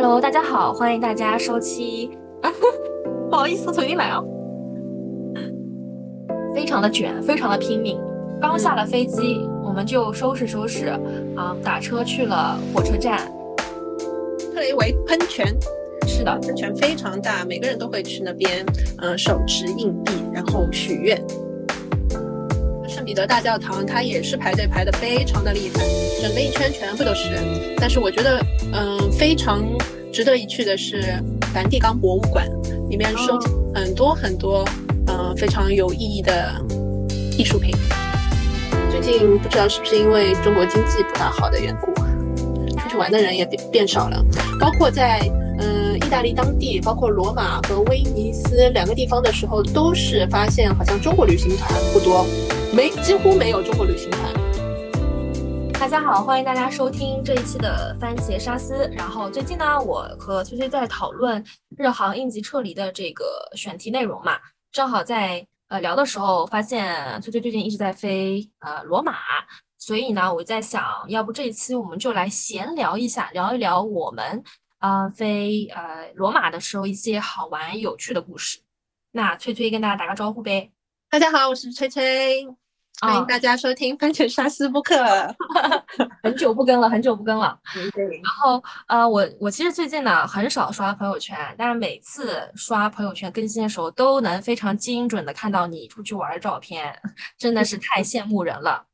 Hello，大家好，欢迎大家收期。不好意思，重新来啊。非常的卷，非常的拼命。刚下了飞机，我们就收拾收拾，啊，打车去了火车站。特雷维喷泉，是的，喷泉非常大，每个人都会去那边，嗯，手持硬币，然后许愿。圣彼得大教堂，它也是排队排的非常的厉害，整个一圈全部都是人。但是我觉得，嗯，非常值得一去的是梵蒂冈博物馆，里面收集很多很多，嗯，非常有意义的艺术品。最近不知道是不是因为中国经济不大好的缘故，出去玩的人也变变少了，包括在。嗯，意大利当地包括罗马和威尼斯两个地方的时候，都是发现好像中国旅行团不多，没几乎没有中国旅行团。大家好，欢迎大家收听这一期的番茄沙司。然后最近呢，我和崔崔在讨论日航应急撤离的这个选题内容嘛，正好在呃聊的时候发现崔崔最近一直在飞呃罗马，所以呢，我在想要不这一期我们就来闲聊一下，聊一聊我们。啊，飞呃罗马的时候一些好玩有趣的故事。那崔崔跟大家打个招呼呗。大家好，我是崔崔，欢迎大家收听番茄沙司播客。很久不更了，很久不更了。对。然后呃，我我其实最近呢很少刷朋友圈，但是每次刷朋友圈更新的时候，都能非常精准的看到你出去玩的照片，真的是太羡慕人了。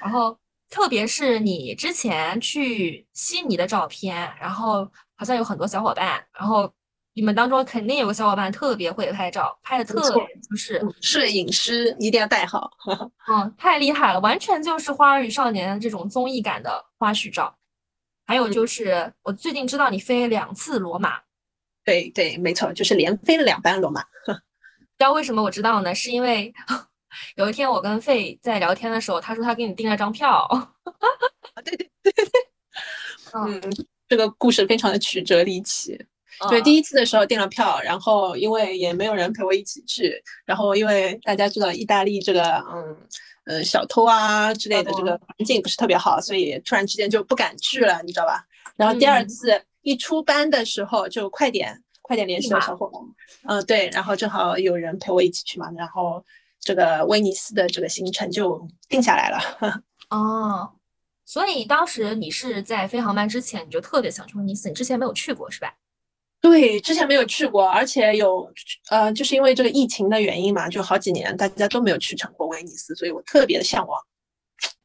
然后特别是你之前去悉尼的照片，然后。好像有很多小伙伴，然后你们当中肯定有个小伙伴特别会拍照，拍的特别就是摄影师一定要带好，嗯，太厉害了，完全就是《花儿与少年》这种综艺感的花絮照。还有就是我最近知道你飞两次罗马，对对，没错，就是连飞了两班罗马。知道为什么我知道呢？是因为 有一天我跟费在聊天的时候，他说他给你订了张票。对对对对对，嗯。这个故事非常的曲折离奇，对，第一次的时候订了票，然后因为也没有人陪我一起去，然后因为大家知道意大利这个，嗯，呃，小偷啊之类的这个环境不是特别好，所以突然之间就不敢去了，你知道吧？然后第二次一出班的时候就快点快点联系了小伙伴，嗯，对，然后正好有人陪我一起去嘛，然后这个威尼斯的这个行程就定下来了。哦。所以当时你是在飞航班之前，你就特别想去威尼斯，你之前没有去过是吧？对，之前没有去过，而且有呃，就是因为这个疫情的原因嘛，就好几年大家都没有去成过威尼斯，所以我特别的向往。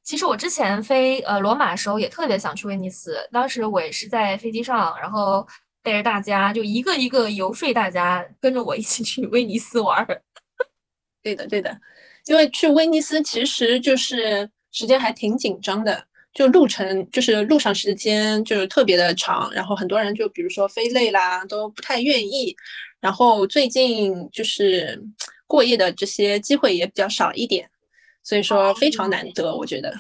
其实我之前飞呃罗马的时候也特别想去威尼斯，当时我也是在飞机上，然后带着大家就一个一个游说大家跟着我一起去威尼斯玩。对的，对的，因为去威尼斯其实就是时间还挺紧张的。就路程就是路上时间就是特别的长，然后很多人就比如说飞累啦，都不太愿意。然后最近就是过夜的这些机会也比较少一点，所以说非常难得，我觉得。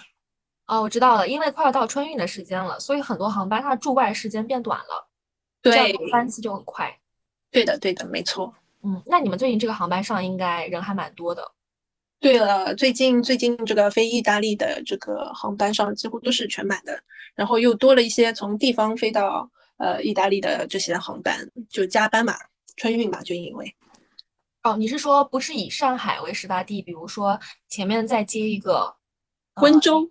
哦，我知道了，因为快要到春运的时间了，所以很多航班它驻外时间变短了，对，班次就很快。对的，对的，没错。嗯，那你们最近这个航班上应该人还蛮多的。对了，最近最近这个飞意大利的这个航班上几乎都是全满的，然后又多了一些从地方飞到呃意大利的这些航班，就加班嘛，春运嘛，就因为。哦，你是说不是以上海为始发地，比如说前面再接一个温州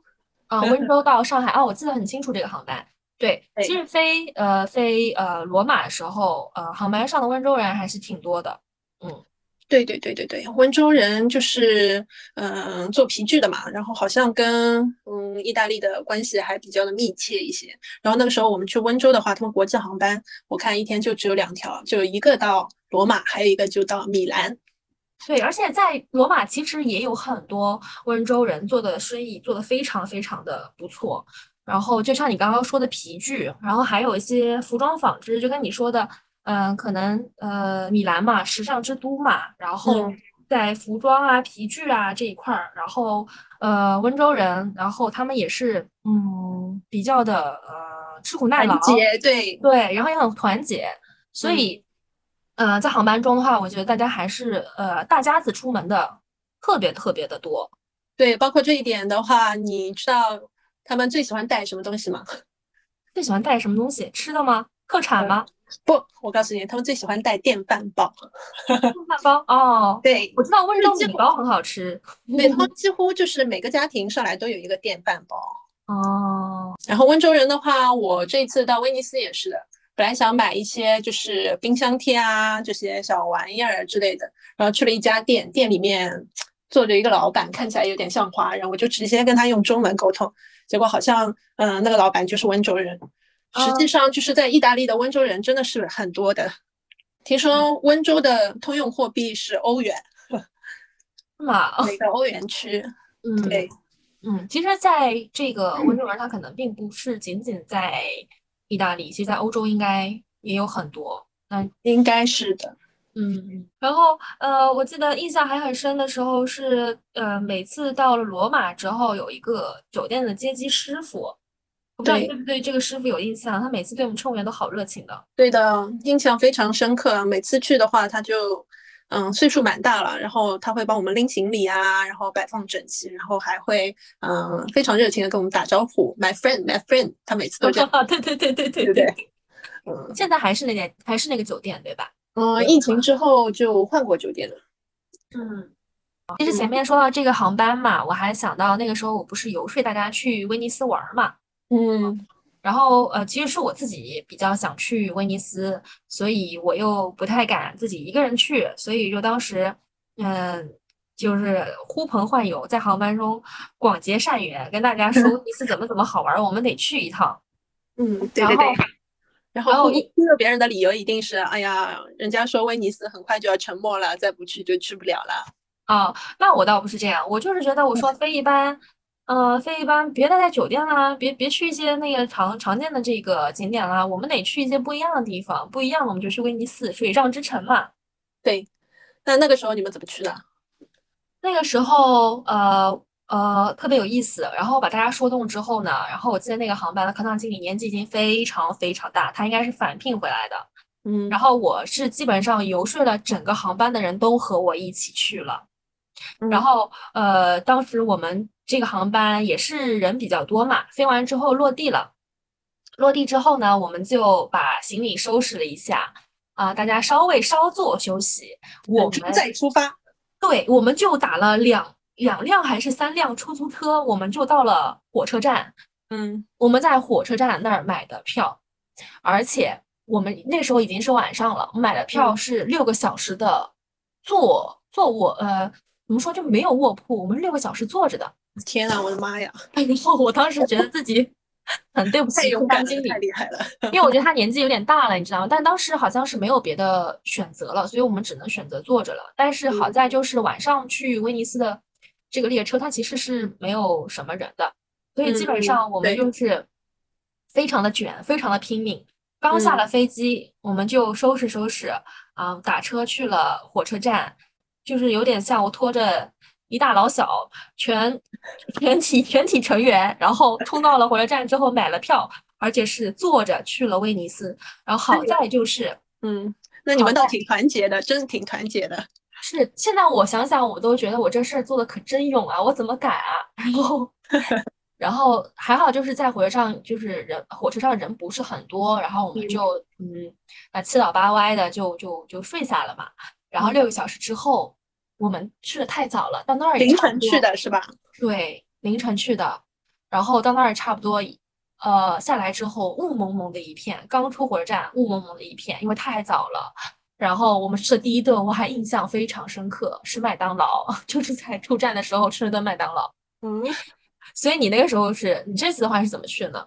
啊，温州到上海哦，我记得很清楚这个航班。对，其实飞呃飞呃罗马的时候，呃航班上的温州人还是挺多的，嗯。对对对对对，温州人就是嗯做皮具的嘛，然后好像跟嗯意大利的关系还比较的密切一些。然后那个时候我们去温州的话，他们国际航班我看一天就只有两条，就一个到罗马，还有一个就到米兰。对，而且在罗马其实也有很多温州人做的生意做得非常非常的不错。然后就像你刚刚说的皮具，然后还有一些服装纺织，就跟你说的。嗯，可能呃，米兰嘛，时尚之都嘛，然后在服装啊、皮具啊这一块儿，然后呃，温州人，然后他们也是嗯，比较的呃，吃苦耐劳，对对，然后也很团结，所以呃，在航班中的话，我觉得大家还是呃，大家子出门的特别特别的多，对，包括这一点的话，你知道他们最喜欢带什么东西吗？最喜欢带什么东西？吃的吗？特产吗？不，我告诉你，他们最喜欢带电饭煲。电饭煲哦，对，我知道温州米糕很好吃。对，他们几乎就是每个家庭上来都有一个电饭煲。哦，然后温州人的话，我这次到威尼斯也是的，本来想买一些就是冰箱贴啊这些小玩意儿之类的，然后去了一家店，店里面坐着一个老板，看起来有点像华人，我就直接跟他用中文沟通，结果好像嗯那个老板就是温州人，实际上就是在意大利的温州人真的是很多的，听说温州的通用货币是欧元，嘛，每个欧元区，嗯，对。嗯，其实，在这个温州人，他可能并不是仅仅在意大利，其实，在欧洲应该也有很多。那应该是的，嗯。然后，呃，我记得印象还很深的时候是，呃，每次到了罗马之后，有一个酒店的接机师傅，我不知道你对不对这个师傅有印象？他每次对我们乘务员都好热情的。对的，印象非常深刻。每次去的话，他就。嗯，岁数蛮大了，然后他会帮我们拎行李啊，然后摆放整齐，然后还会嗯非常热情的跟我们打招呼，my friend，my friend，他每次都这样。对对对对对对对。嗯，现在还是那间，还是那个酒店，对吧？嗯，疫情之后就换过酒店了。嗯，其实前面说到这个航班嘛，我还想到那个时候我不是游说大家去威尼斯玩嘛。嗯。然后，呃，其实是我自己比较想去威尼斯，所以我又不太敢自己一个人去，所以就当时，嗯，就是呼朋唤友，在航班中广结善缘，跟大家说威尼斯怎么怎么好玩，我们得去一趟。嗯，对对对。然后听了别人的理由，一定是，哎呀，人家说威尼斯很快就要沉没了，再不去就去不了了。啊，那我倒不是这样，我就是觉得我说 飞一班。呃，飞一般别待在酒店啦，别别去一些那个常常见的这个景点啦，我们得去一些不一样的地方，不一样我们就去威尼斯，水上之城嘛。对，那那个时候你们怎么去的？那个时候，呃呃，特别有意思。然后把大家说动之后呢，然后我记得那个航班的客舱经理年纪已经非常非常大，他应该是返聘回来的。嗯，然后我是基本上游说了整个航班的人都和我一起去了。然后，呃，当时我们。这个航班也是人比较多嘛，飞完之后落地了，落地之后呢，我们就把行李收拾了一下，啊，大家稍微稍作休息，我们再出发。对，我们就打了两两辆还是三辆出租车，我们就到了火车站。嗯，我们在火车站那儿买的票，而且我们那时候已经是晚上了，买的票是六个小时的坐坐卧，呃，怎么说就没有卧铺，我们六个小时坐着的。天呐，我的妈呀！然后我当时觉得自己 很对不起空班经理，太厉害了。因为我觉得他年纪有点大了，你知道吗？但当时好像是没有别的选择了，所以我们只能选择坐着了。但是好在就是晚上去威尼斯的这个列车，它其实是没有什么人的，所以基本上我们就是非常的卷，非常的拼命。刚下了飞机，我们就收拾收拾啊，打车去了火车站，就是有点像我拖着。一大老小全全体全体成员，然后冲到了火车站之后买了票，而且是坐着去了威尼斯。然后好在就是，嗯，那你们倒挺团结的，真挺团结的。是，现在我想想，我都觉得我这事儿做的可真勇啊！我怎么敢啊？然后，然后还好就是在火车上，就是人火车上人不是很多，然后我们就嗯啊七倒八歪的就就就睡下了嘛。然后六个小时之后。我们去的太早了，到那儿凌晨去的是吧？对，凌晨去的，然后到那儿差不多，呃，下来之后雾蒙蒙的一片，刚出火车站雾蒙蒙的一片，因为太早了。然后我们吃的第一顿我还印象非常深刻，是麦当劳，就是在出站的时候吃了顿麦当劳。嗯，所以你那个时候是你这次的话是怎么去呢？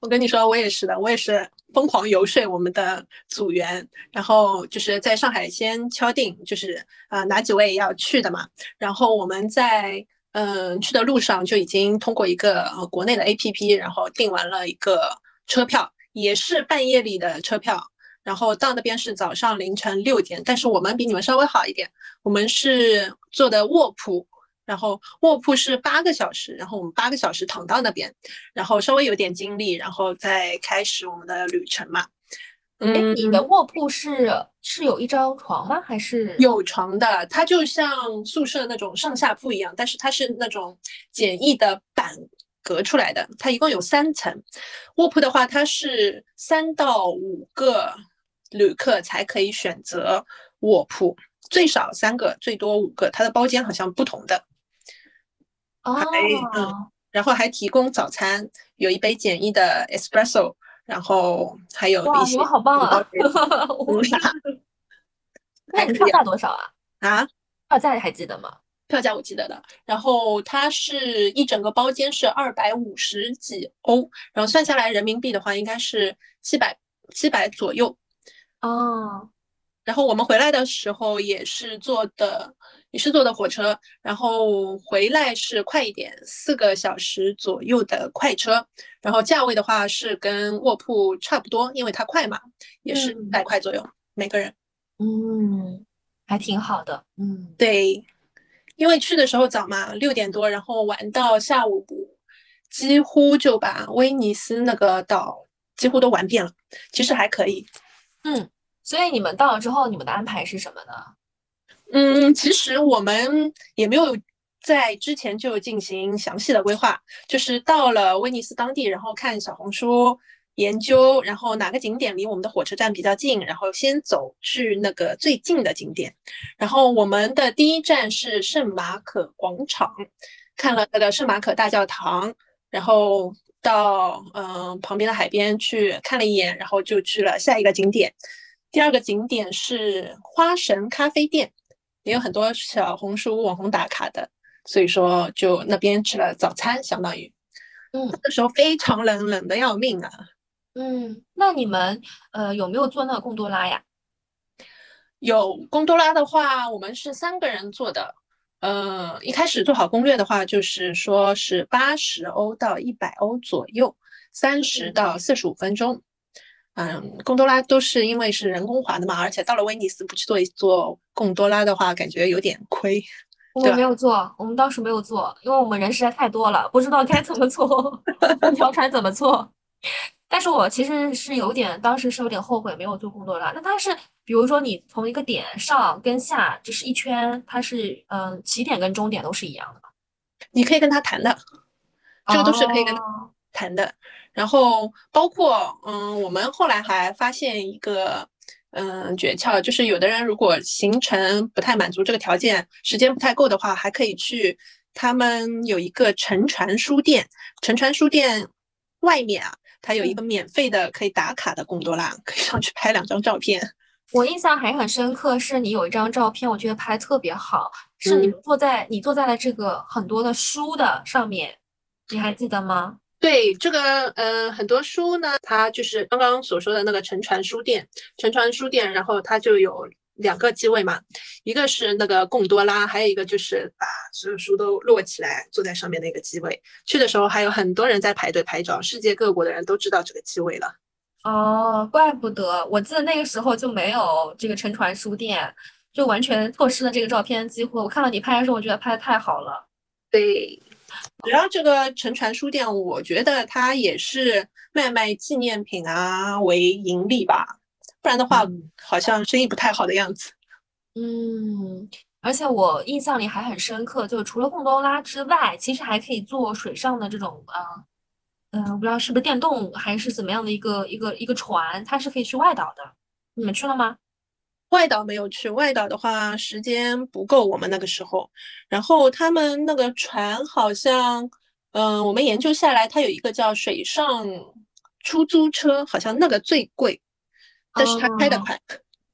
我跟你说，我也是的，我也是疯狂游说我们的组员，然后就是在上海先敲定，就是啊哪几位要去的嘛。然后我们在嗯去的路上就已经通过一个呃国内的 APP，然后订完了一个车票，也是半夜里的车票。然后到那边是早上凌晨六点，但是我们比你们稍微好一点，我们是坐的卧铺。然后卧铺是八个小时，然后我们八个小时躺到那边，然后稍微有点精力，然后再开始我们的旅程嘛。嗯，你的卧铺是是有一张床吗？还是有床的？它就像宿舍那种上下铺一样，但是它是那种简易的板隔出来的，它一共有三层。卧铺的话，它是三到五个旅客才可以选择卧铺，最少三个，最多五个。它的包间好像不同的。哦，嗯，然后还提供早餐，有一杯简易的 espresso，然后还有哇，一些你们好棒啊！乌沙那你票价多少啊？啊。票价还记得吗？票价我记得的，然后它是一整个包间是二百五十几欧，然后算下来人民币的话应该是七百七百左右。哦，然后我们回来的时候也是坐的也是坐的火车，然后回来是快一点，四个小时左右的快车，然后价位的话是跟卧铺差不多，因为它快嘛，也是一百块左右每个人。嗯，还挺好的。嗯，对。因为去的时候早嘛，六点多，然后玩到下午，几乎就把威尼斯那个岛几乎都玩遍了。其实还可以，嗯。所以你们到了之后，你们的安排是什么呢？嗯，其实我们也没有在之前就进行详细的规划，就是到了威尼斯当地，然后看小红书。研究，然后哪个景点离我们的火车站比较近，然后先走去那个最近的景点。然后我们的第一站是圣马可广场，看了那个圣马可大教堂，然后到嗯旁边的海边去看了一眼，然后就去了下一个景点。第二个景点是花神咖啡店，也有很多小红书网红打卡的，所以说就那边吃了早餐，相当于，嗯，那时候非常冷，冷的要命啊。嗯，那你们呃有没有坐那个贡多拉呀？有贡多拉的话，我们是三个人坐的。呃，一开始做好攻略的话，就是说是八十欧到一百欧左右，三十到四十五分钟。嗯，贡多拉都是因为是人工划的嘛，而且到了威尼斯不去做一做贡多拉的话，感觉有点亏。我们没有做，我们当时没有做，因为我们人实在太多了，不知道该怎么做，那条船怎么做。但是我其实是有点，当时是有点后悔没有做贡多拉。那它是，比如说你从一个点上跟下，就是一圈，它是嗯起点跟终点都是一样的吗？你可以跟他谈的，这个都是可以跟他谈的。然后包括嗯，我们后来还发现一个嗯诀窍，就是有的人如果行程不太满足这个条件，时间不太够的话，还可以去他们有一个沉船书店，沉船书店外面啊。它有一个免费的可以打卡的贡多拉，可以上去拍两张照片。我印象还很深刻，是你有一张照片，我觉得拍特别好，是你坐在你坐在了这个很多的书的上面，你还记得吗？对，这个呃很多书呢，它就是刚刚所说的那个沉船书店，沉船书店，然后它就有。两个机位嘛，一个是那个贡多拉，还有一个就是把所有书都摞起来坐在上面的一个机位。去的时候还有很多人在排队拍照，世界各国的人都知道这个机位了。哦，怪不得，我记得那个时候就没有这个沉船书店，就完全错失了这个照片机会。我看到你拍的时候，我觉得拍的太好了。对，主要这个沉船书店，我觉得它也是卖卖纪念品啊为盈利吧。不然的话，好像生意不太好的样子。嗯，而且我印象里还很深刻，就除了贡多拉之外，其实还可以坐水上的这种，呃，嗯，不知道是不是电动还是怎么样的一个一个一个船，它是可以去外岛的。你们去了吗？外岛没有去，外岛的话时间不够，我们那个时候。然后他们那个船好像，嗯，我们研究下来，它有一个叫水上出租车，好像那个最贵。但是它开的快，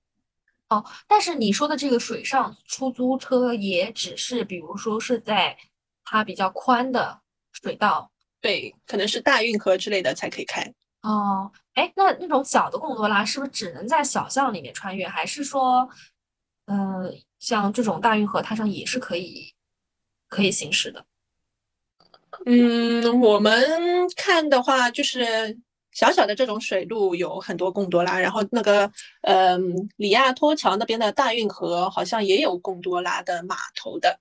哦，但是你说的这个水上出租车也只是，比如说是在它比较宽的水道，对，可能是大运河之类的才可以开。哦，哎，那那种小的贡多拉是不是只能在小巷里面穿越，还是说，呃，像这种大运河它上也是可以可以行驶的？嗯，我们看的话就是。小小的这种水路有很多贡多拉，然后那个，嗯，里亚托桥那边的大运河好像也有贡多拉的码头的，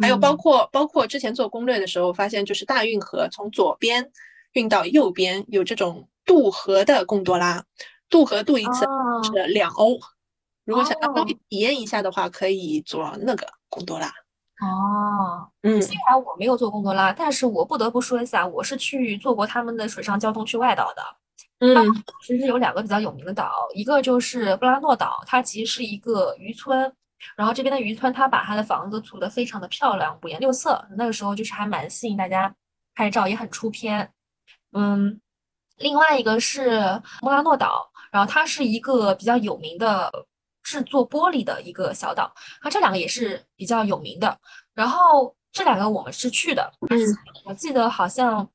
还有包括包括之前做攻略的时候发现，就是大运河从左边运到右边有这种渡河的贡多拉，渡河渡一次是两欧，如果想要体验一下的话，可以坐那个贡多拉。哦，嗯，虽然我没有坐贡多拉，但是我不得不说一下，我是去坐过他们的水上交通去外岛的。嗯，其实有两个比较有名的岛，一个就是布拉诺岛，它其实是一个渔村，然后这边的渔村它把它的房子涂得非常的漂亮，五颜六色，那个时候就是还蛮吸引大家拍照，也很出片。嗯，另外一个是莫拉诺岛，然后它是一个比较有名的制作玻璃的一个小岛，它这两个也是比较有名的。然后这两个我们是去的，嗯，我记得好像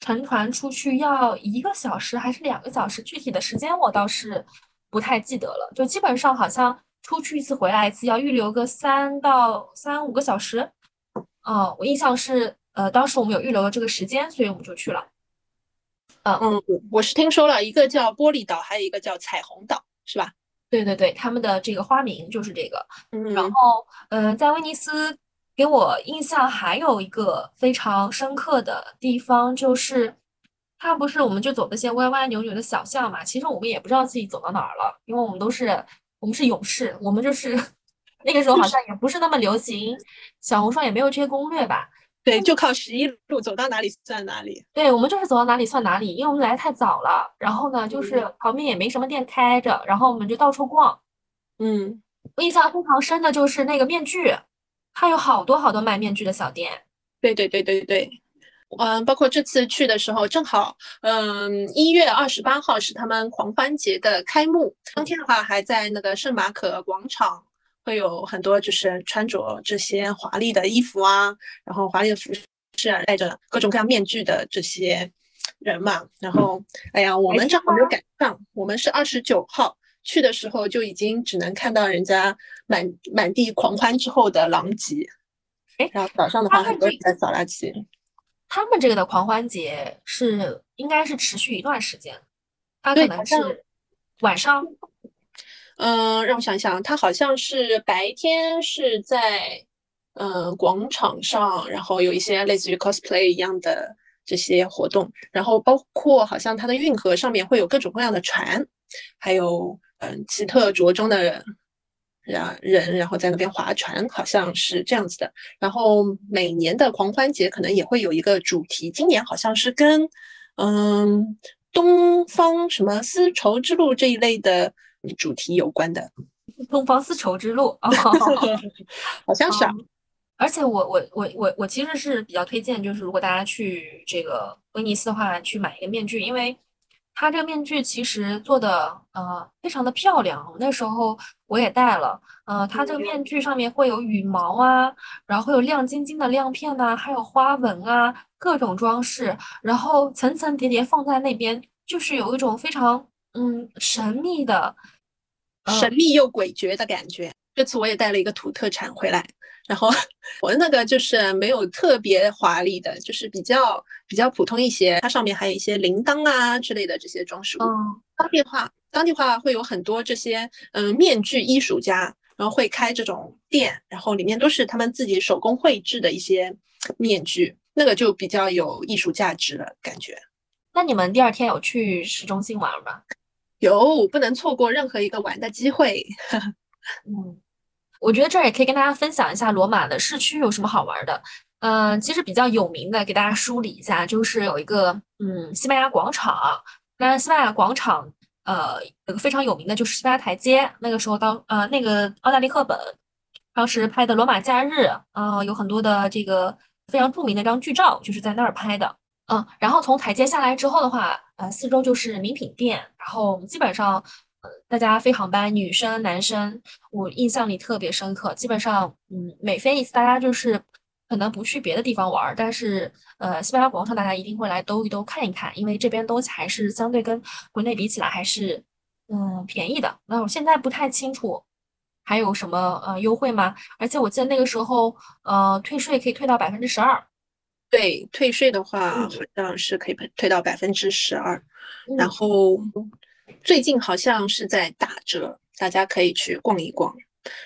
乘船出去要一个小时还是两个小时，具体的时间我倒是不太记得了。就基本上好像出去一次回来一次要预留个三到三五个小时。嗯，我印象是，呃，当时我们有预留了这个时间，所以我们就去了。嗯，我是听说了一个叫玻璃岛，还有一个叫彩虹岛，是吧？对对对，他们的这个花名就是这个。嗯，然后，嗯，在威尼斯给我印象还有一个非常深刻的地方，就是它不是我们就走那些歪歪扭扭的小巷嘛，其实我们也不知道自己走到哪儿了，因为我们都是我们是勇士，我们就是 那个时候好像也不是那么流行小红书，也没有这些攻略吧。对，就靠十一路走到哪里算哪里。对，我们就是走到哪里算哪里，因为我们来太早了。然后呢，就是旁边也没什么店开着，然后我们就到处逛。嗯，我印象非常深的就是那个面具，它有好多好多卖面具的小店。对对对对对，嗯，包括这次去的时候，正好，嗯，一月二十八号是他们狂欢节的开幕，当天的话还在那个圣马可广场。会有很多就是穿着这些华丽的衣服啊，然后华丽的服饰啊，戴着各种各样面具的这些人嘛。然后，哎呀，我们正好没有赶上，我们是二十九号去的时候就已经只能看到人家满满地狂欢之后的狼藉。哎，然后早上的话，很多人在扫垃圾。他们这个的狂欢节是应该是持续一段时间，他可能是晚上。嗯，让我想想，他好像是白天是在嗯广场上，然后有一些类似于 cosplay 一样的这些活动，然后包括好像它的运河上面会有各种各样的船，还有嗯奇特着装的人，人然后在那边划船，好像是这样子的。然后每年的狂欢节可能也会有一个主题，今年好像是跟嗯东方什么丝绸之路这一类的。主题有关的东方丝绸之路，好像是。啊。而且我我我我我其实是比较推荐，就是如果大家去这个威尼斯的话，去买一个面具，因为它这个面具其实做的呃非常的漂亮。那时候我也戴了，呃，它这个面具上面会有羽毛啊，然后会有亮晶晶的亮片呐，还有花纹啊，各种装饰，然后层层叠叠放在那边，就是有一种非常嗯神秘的。神秘又诡谲的感觉。这次我也带了一个土特产回来，然后我的那个就是没有特别华丽的，就是比较比较普通一些。它上面还有一些铃铛啊之类的这些装饰物。当地话，当地话会有很多这些嗯面具艺术家，然后会开这种店，然后里面都是他们自己手工绘制的一些面具，那个就比较有艺术价值了感觉。那你们第二天有去市中心玩吗？有不能错过任何一个玩的机会。嗯，我觉得这儿也可以跟大家分享一下罗马的市区有什么好玩的。嗯，其实比较有名的，给大家梳理一下，就是有一个嗯西班牙广场。那西班牙广场，呃，有个非常有名的就是西班牙台阶。那个时候当呃那个奥黛丽赫本当时拍的《罗马假日》，呃，有很多的这个非常著名的张剧照，就是在那儿拍的。嗯，然后从台阶下来之后的话，呃，四周就是名品店，然后基本上，呃，大家飞航班，女生、男生，我印象里特别深刻。基本上，嗯，每飞一次，大家就是可能不去别的地方玩，但是，呃，西班牙广场大家一定会来兜一兜看一看，因为这边东西还是相对跟国内比起来还是，嗯，便宜的。那我现在不太清楚还有什么呃优惠吗？而且我记得那个时候，呃，退税可以退到百分之十二。对，退税的话好像是可以退到百分之十二，然后最近好像是在打折，大家可以去逛一逛。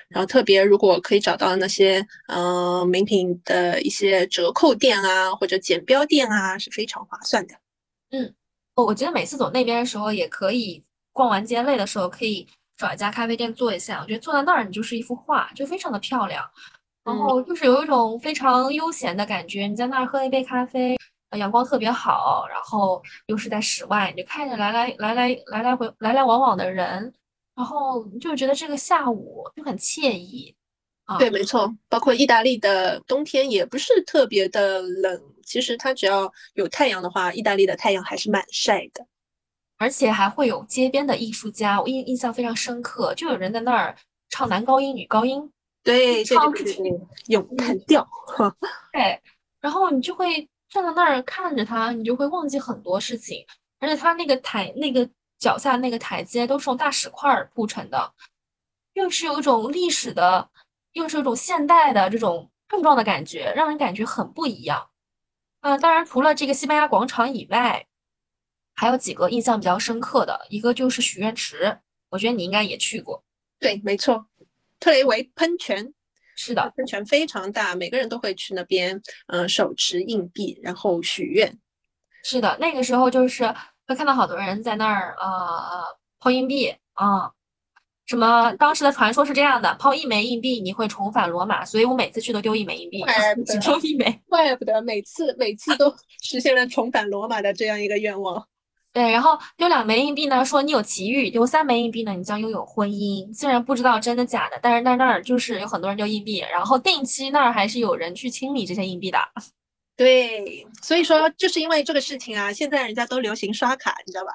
然后特别如果可以找到那些嗯名品的一些折扣店啊，或者剪标店啊，是非常划算的。嗯，我我觉得每次走那边的时候，也可以逛完街累的时候，可以找一家咖啡店坐一下。我觉得坐在那儿，你就是一幅画，就非常的漂亮。然后就是有一种非常悠闲的感觉。你在那儿喝一杯咖啡，阳光特别好，然后又是在室外，你就看着来来来来来来回来来往往的人，然后就觉得这个下午就很惬意。啊，对，没错，包括意大利的冬天也不是特别的冷，其实它只要有太阳的话，意大利的太阳还是蛮晒的。而且还会有街边的艺术家，我印印象非常深刻，就有人在那儿唱男高音、女高音，对，唱咏叹调，对，然后你就会站在那儿看着它，你就会忘记很多事情，而且它那个台、那个脚下那个台阶都是用大石块铺成的，又是有一种历史的，又是有一种现代的这种碰撞的感觉，让人感觉很不一样。啊，当然除了这个西班牙广场以外。还有几个印象比较深刻的，一个就是许愿池，我觉得你应该也去过。对，没错，特雷维喷泉是的，喷泉非常大，每个人都会去那边，嗯，手持硬币然后许愿。是的，那个时候就是会看到好多人在那儿，呃，抛硬币啊，什么当时的传说是这样的，抛一枚硬币你会重返罗马，所以我每次去都丢一枚硬币，只丢一枚，怪不得每次每次都实现了重返罗马的这样一个愿望。对，然后丢两枚硬币呢，说你有奇遇；丢三枚硬币呢，你将拥有婚姻。虽然不知道真的假的，但是那那儿就是有很多人丢硬币，然后定期那儿还是有人去清理这些硬币的。对，所以说就是因为这个事情啊，现在人家都流行刷卡，你知道吧？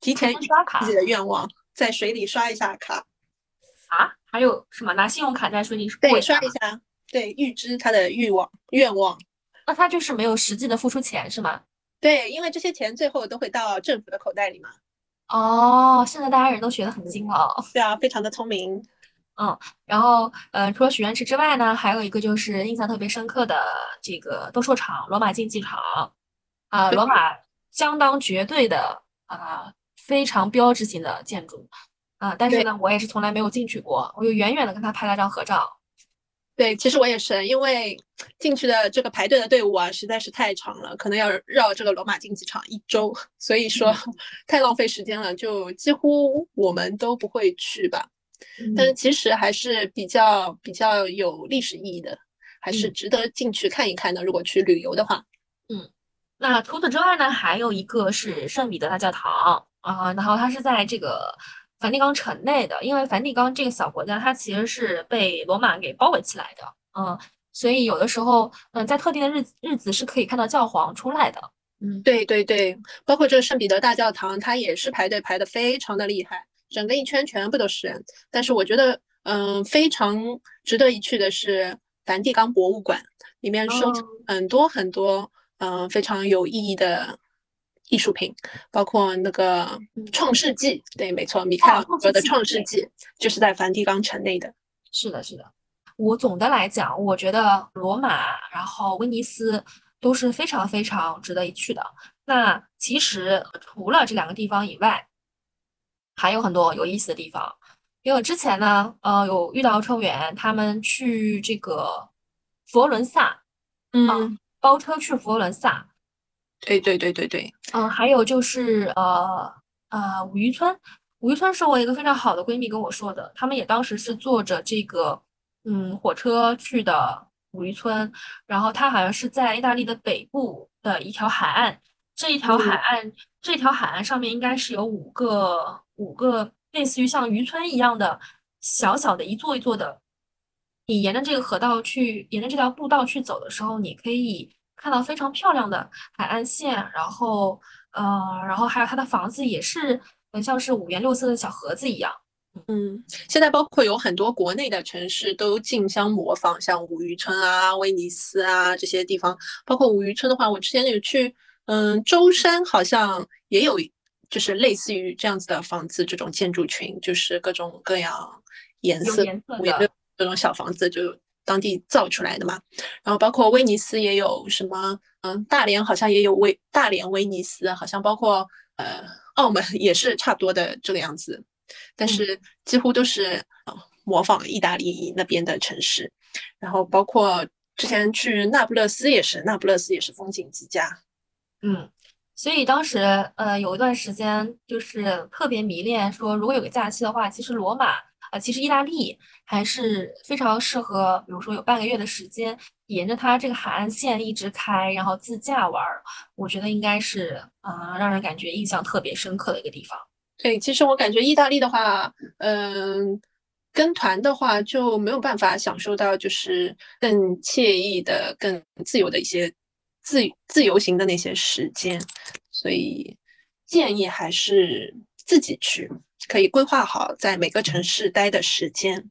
提前刷卡自己的愿望，在水里刷一下卡。啊？还有什么？拿信用卡在水里刷？对，刷一下。对，预支他的欲望愿望。那他就是没有实际的付出钱是吗？对，因为这些钱最后都会到政府的口袋里嘛。哦，现在大家人都学得很精了。对啊，非常的聪明。嗯，然后，呃，除了许愿池之外呢，还有一个就是印象特别深刻的这个斗兽场——罗马竞技场。啊，罗马相当绝对的啊，非常标志性的建筑。啊，但是呢，我也是从来没有进去过，我就远远的跟他拍了张合照。对，其实我也是，因为进去的这个排队的队伍啊，实在是太长了，可能要绕这个罗马竞技场一周，所以说 太浪费时间了，就几乎我们都不会去吧。但是其实还是比较比较有历史意义的，还是值得进去看一看的。如果去旅游的话，嗯，那除此之外呢，还有一个是圣彼得大教堂啊，然后它是在这个。梵蒂冈城内的，因为梵蒂冈这个小国家，它其实是被罗马给包围起来的，嗯，所以有的时候，嗯，在特定的日日子是可以看到教皇出来的，嗯，对对对，包括这个圣彼得大教堂，它也是排队排的非常的厉害，整个一圈全部都是人。但是我觉得，嗯，非常值得一去的是梵蒂冈博物馆，里面收藏很多很多，嗯，非常有意义的。艺术品，包括那个《创世纪》，对，没错，米开朗基罗的《创世纪》就是在梵蒂冈城内的。是的，是的。我总的来讲，我觉得罗马，然后威尼斯都是非常非常值得一去的。那其实除了这两个地方以外，还有很多有意思的地方。因为我之前呢，呃，有遇到乘务员，他们去这个佛罗伦萨，嗯，包车去佛罗伦萨。对对对对对，嗯，还有就是呃呃五渔村，五渔村是我一个非常好的闺蜜跟我说的，他们也当时是坐着这个嗯火车去的五渔村，然后它好像是在意大利的北部的一条海岸，这一条海岸这条海岸上面应该是有五个五个类似于像渔村一样的小小的一座一座的，你沿着这个河道去，沿着这条步道去走的时候，你可以。看到非常漂亮的海岸线，然后，呃，然后还有它的房子也是很像是五颜六色的小盒子一样。嗯，现在包括有很多国内的城市都竞相模仿，像五渔村啊、威尼斯啊这些地方。包括五渔村的话，我之前有去，嗯，舟山好像也有，就是类似于这样子的房子，这种建筑群，就是各种各样颜色、五颜六这种小房子就。当地造出来的嘛，然后包括威尼斯也有什么，嗯，大连好像也有威大连威尼斯，好像包括呃澳门也是差不多的这个样子，但是几乎都是模仿意大利那边的城市，然后包括之前去那不勒斯也是，那不勒斯也是风景极佳，嗯，所以当时呃有一段时间就是特别迷恋，说如果有个假期的话，其实罗马。啊，其实意大利还是非常适合，比如说有半个月的时间，沿着它这个海岸线一直开，然后自驾玩儿，我觉得应该是啊，让人感觉印象特别深刻的一个地方。对，其实我感觉意大利的话，嗯，跟团的话就没有办法享受到就是更惬意的、更自由的一些自自由行的那些时间，所以建议还是自己去，可以规划好在每个城市待的时间。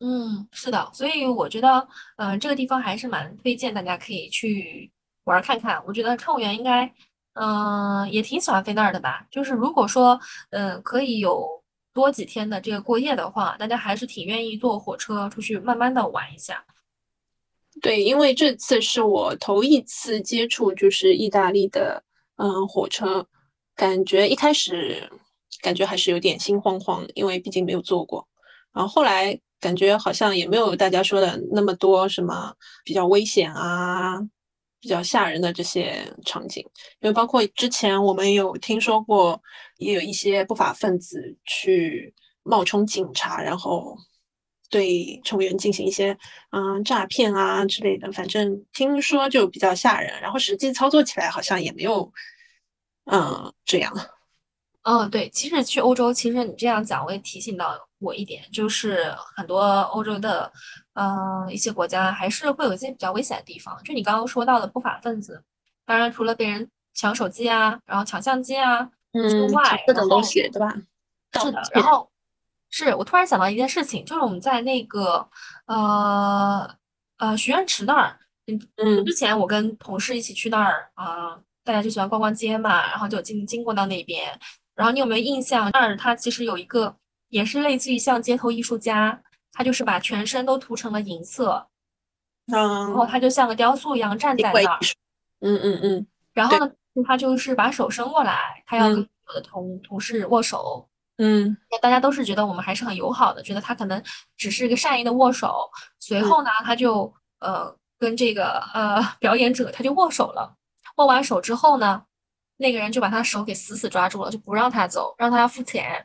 嗯，是的，所以我觉得，嗯，这个地方还是蛮推荐大家可以去玩看看。我觉得乘务员应该。嗯，也挺喜欢飞那儿的吧。就是如果说，嗯，可以有多几天的这个过夜的话，大家还是挺愿意坐火车出去慢慢的玩一下。对，因为这次是我头一次接触，就是意大利的，嗯，火车，感觉一开始感觉还是有点心慌慌，因为毕竟没有做过。然后后来感觉好像也没有大家说的那么多什么比较危险啊。比较吓人的这些场景，因为包括之前我们有听说过，也有一些不法分子去冒充警察，然后对成员进行一些嗯诈骗啊之类的。反正听说就比较吓人，然后实际操作起来好像也没有嗯这样。嗯，对，其实去欧洲，其实你这样讲，我也提醒到我一点，就是很多欧洲的。嗯，一些国家还是会有一些比较危险的地方，就你刚刚说到的不法分子。当然，除了被人抢手机啊，然后抢相机啊之外，各种东西，对吧？是的。然后，是我突然想到一件事情，就是我们在那个呃呃许愿池那儿，嗯嗯，之前我跟同事一起去那儿啊，大家就喜欢逛逛街嘛，然后就经经过到那边。然后你有没有印象？那儿它其实有一个，也是类似于像街头艺术家。他就是把全身都涂成了银色，嗯，然后他就像个雕塑一样站在那儿，嗯嗯嗯，然后呢，他就是把手伸过来，他要跟我的同同事握手，嗯，大家都是觉得我们还是很友好的，觉得他可能只是一个善意的握手。随后呢，他就呃跟这个呃表演者他就握手了，握完手之后呢，那个人就把他手给死死抓住了，就不让他走，让他付钱。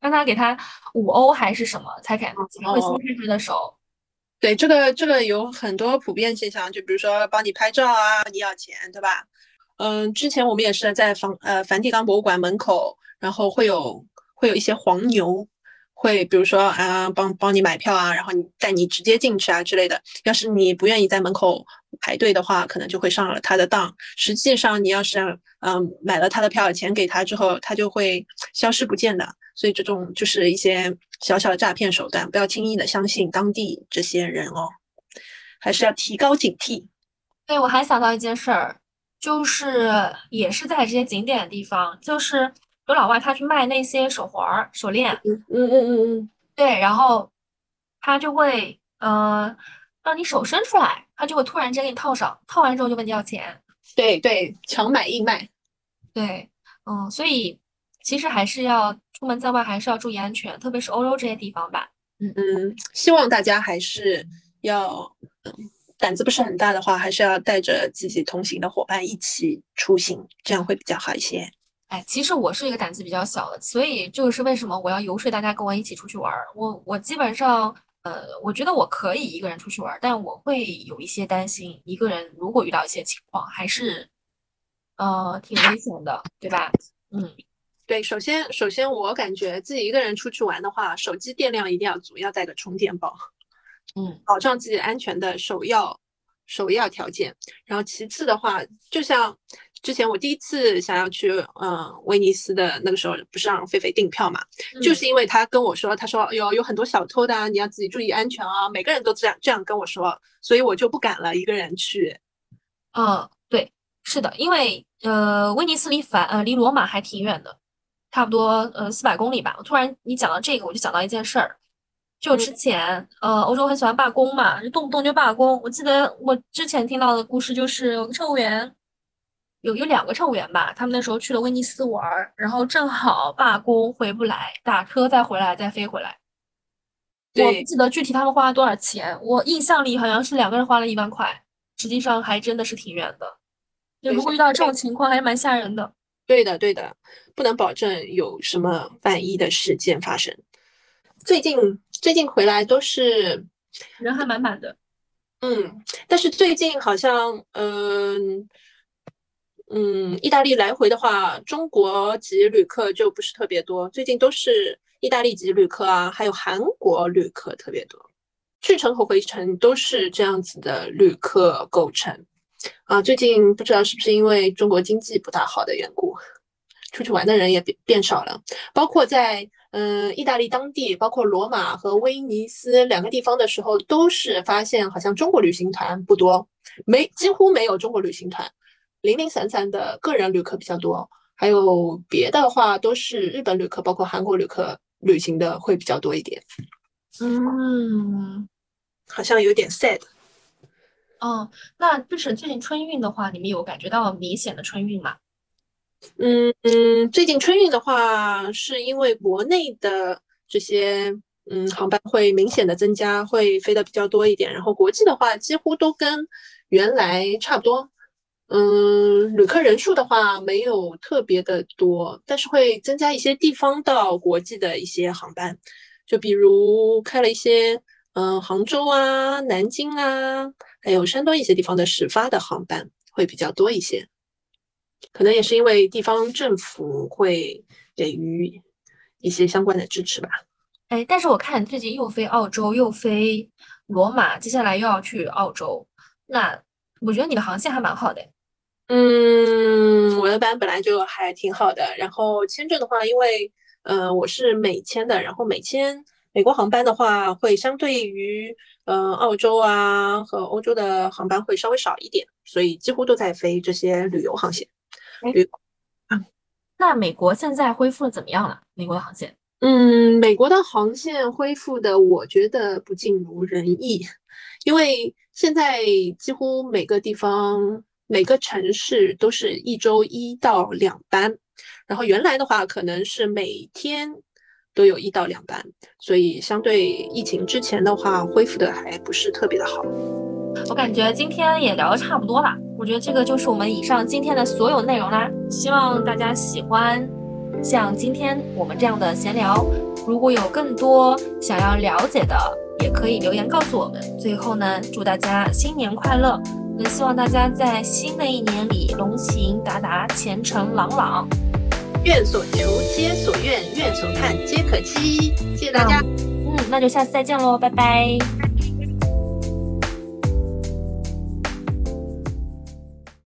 让他给他五欧还是什么才肯才会松开他的手？对，这个这个有很多普遍现象，就比如说帮你拍照啊，你要钱，对吧？嗯，之前我们也是在梵呃梵蒂冈博物馆门口，然后会有会有一些黄牛。会比如说啊，帮帮你买票啊，然后你带你直接进去啊之类的。要是你不愿意在门口排队的话，可能就会上了他的当。实际上，你要是嗯买了他的票，钱给他之后，他就会消失不见的。所以这种就是一些小小的诈骗手段，不要轻易的相信当地这些人哦，还是要提高警惕。对，我还想到一件事儿，就是也是在这些景点的地方，就是。有老外他去卖那些手环儿、手链，嗯嗯嗯嗯，对，然后他就会呃让你手伸出来，他就会突然间给你套上，套完之后就问你要钱。对对，强买硬卖。对，嗯，所以其实还是要出门在外还是要注意安全，特别是欧洲这些地方吧。嗯嗯，希望大家还是要胆子不是很大的话，还是要带着自己同行的伙伴一起出行，这样会比较好一些。哎，其实我是一个胆子比较小的，所以这个是为什么我要游说大家跟我一起出去玩儿。我我基本上，呃，我觉得我可以一个人出去玩儿，但我会有一些担心，一个人如果遇到一些情况，还是，呃，挺危险的，对吧？嗯，对。首先，首先我感觉自己一个人出去玩的话，手机电量一定要足，要带个充电宝，嗯，保障自己安全的首要首要条件。然后其次的话，就像。之前我第一次想要去，嗯，威尼斯的那个时候，不是让菲菲订票嘛，就是因为他跟我说，他说有有很多小偷的，你要自己注意安全啊，每个人都这样这样跟我说，所以我就不敢了，一个人去。嗯，对，是的，因为呃，威尼斯离梵呃离罗马还挺远的，差不多呃四百公里吧。我突然你讲到这个，我就想到一件事儿，就之前呃欧洲很喜欢罢工嘛，就动不动就罢工。我记得我之前听到的故事就是有个乘务员。有有两个乘务员吧，他们那时候去了威尼斯玩儿，然后正好罢工回不来，打车再回来再飞回来。我不记得具体他们花了多少钱，我印象里好像是两个人花了一万块，实际上还真的是挺远的。就如果遇到这种情况，还是蛮吓人的。对的，对的，不能保证有什么万一的事件发生。最近最近回来都是人还满满的。嗯，但是最近好像，嗯嗯，意大利来回的话，中国籍旅客就不是特别多。最近都是意大利籍旅客啊，还有韩国旅客特别多。去程和回程都是这样子的旅客构成啊。最近不知道是不是因为中国经济不大好的缘故，出去玩的人也变变少了。包括在嗯意大利当地，包括罗马和威尼斯两个地方的时候，都是发现好像中国旅行团不多，没几乎没有中国旅行团，零零散散的个人旅客比较多。还有别的话都是日本旅客，包括韩国旅客旅行的会比较多一点。嗯，好像有点 sad。哦，那就是最近春运的话，你们有感觉到明显的春运吗？嗯嗯，最近春运的话，是因为国内的这些嗯航班会明显的增加，会飞的比较多一点。然后国际的话，几乎都跟原来差不多。嗯，旅客人数的话没有特别的多，但是会增加一些地方到国际的一些航班。就比如开了一些，嗯，杭州啊、南京啊，还有山东一些地方的始发的航班会比较多一些，可能也是因为地方政府会给予一些相关的支持吧。哎，但是我看最近又飞澳洲，又飞罗马，接下来又要去澳洲，那我觉得你的航线还蛮好的。嗯，我的班本来就还挺好的，然后签证的话，因为。呃，我是美签的，然后美签美国航班的话，会相对于呃澳洲啊和欧洲的航班会稍微少一点，所以几乎都在飞这些旅游航线。旅那美国现在恢复的怎么样了？美国的航线？嗯，美国的航线恢复的，我觉得不尽如人意，因为现在几乎每个地方、每个城市都是一周一到两班。然后原来的话，可能是每天都有一到两班，所以相对疫情之前的话，恢复的还不是特别的好。我感觉今天也聊的差不多了，我觉得这个就是我们以上今天的所有内容啦。希望大家喜欢像今天我们这样的闲聊。如果有更多想要了解的，也可以留言告诉我们。最后呢，祝大家新年快乐！也希望大家在新的一年里龙行达达，前程朗朗。愿所求皆所愿，愿所盼皆可期。谢谢大家，嗯，那就下次再见喽，拜拜。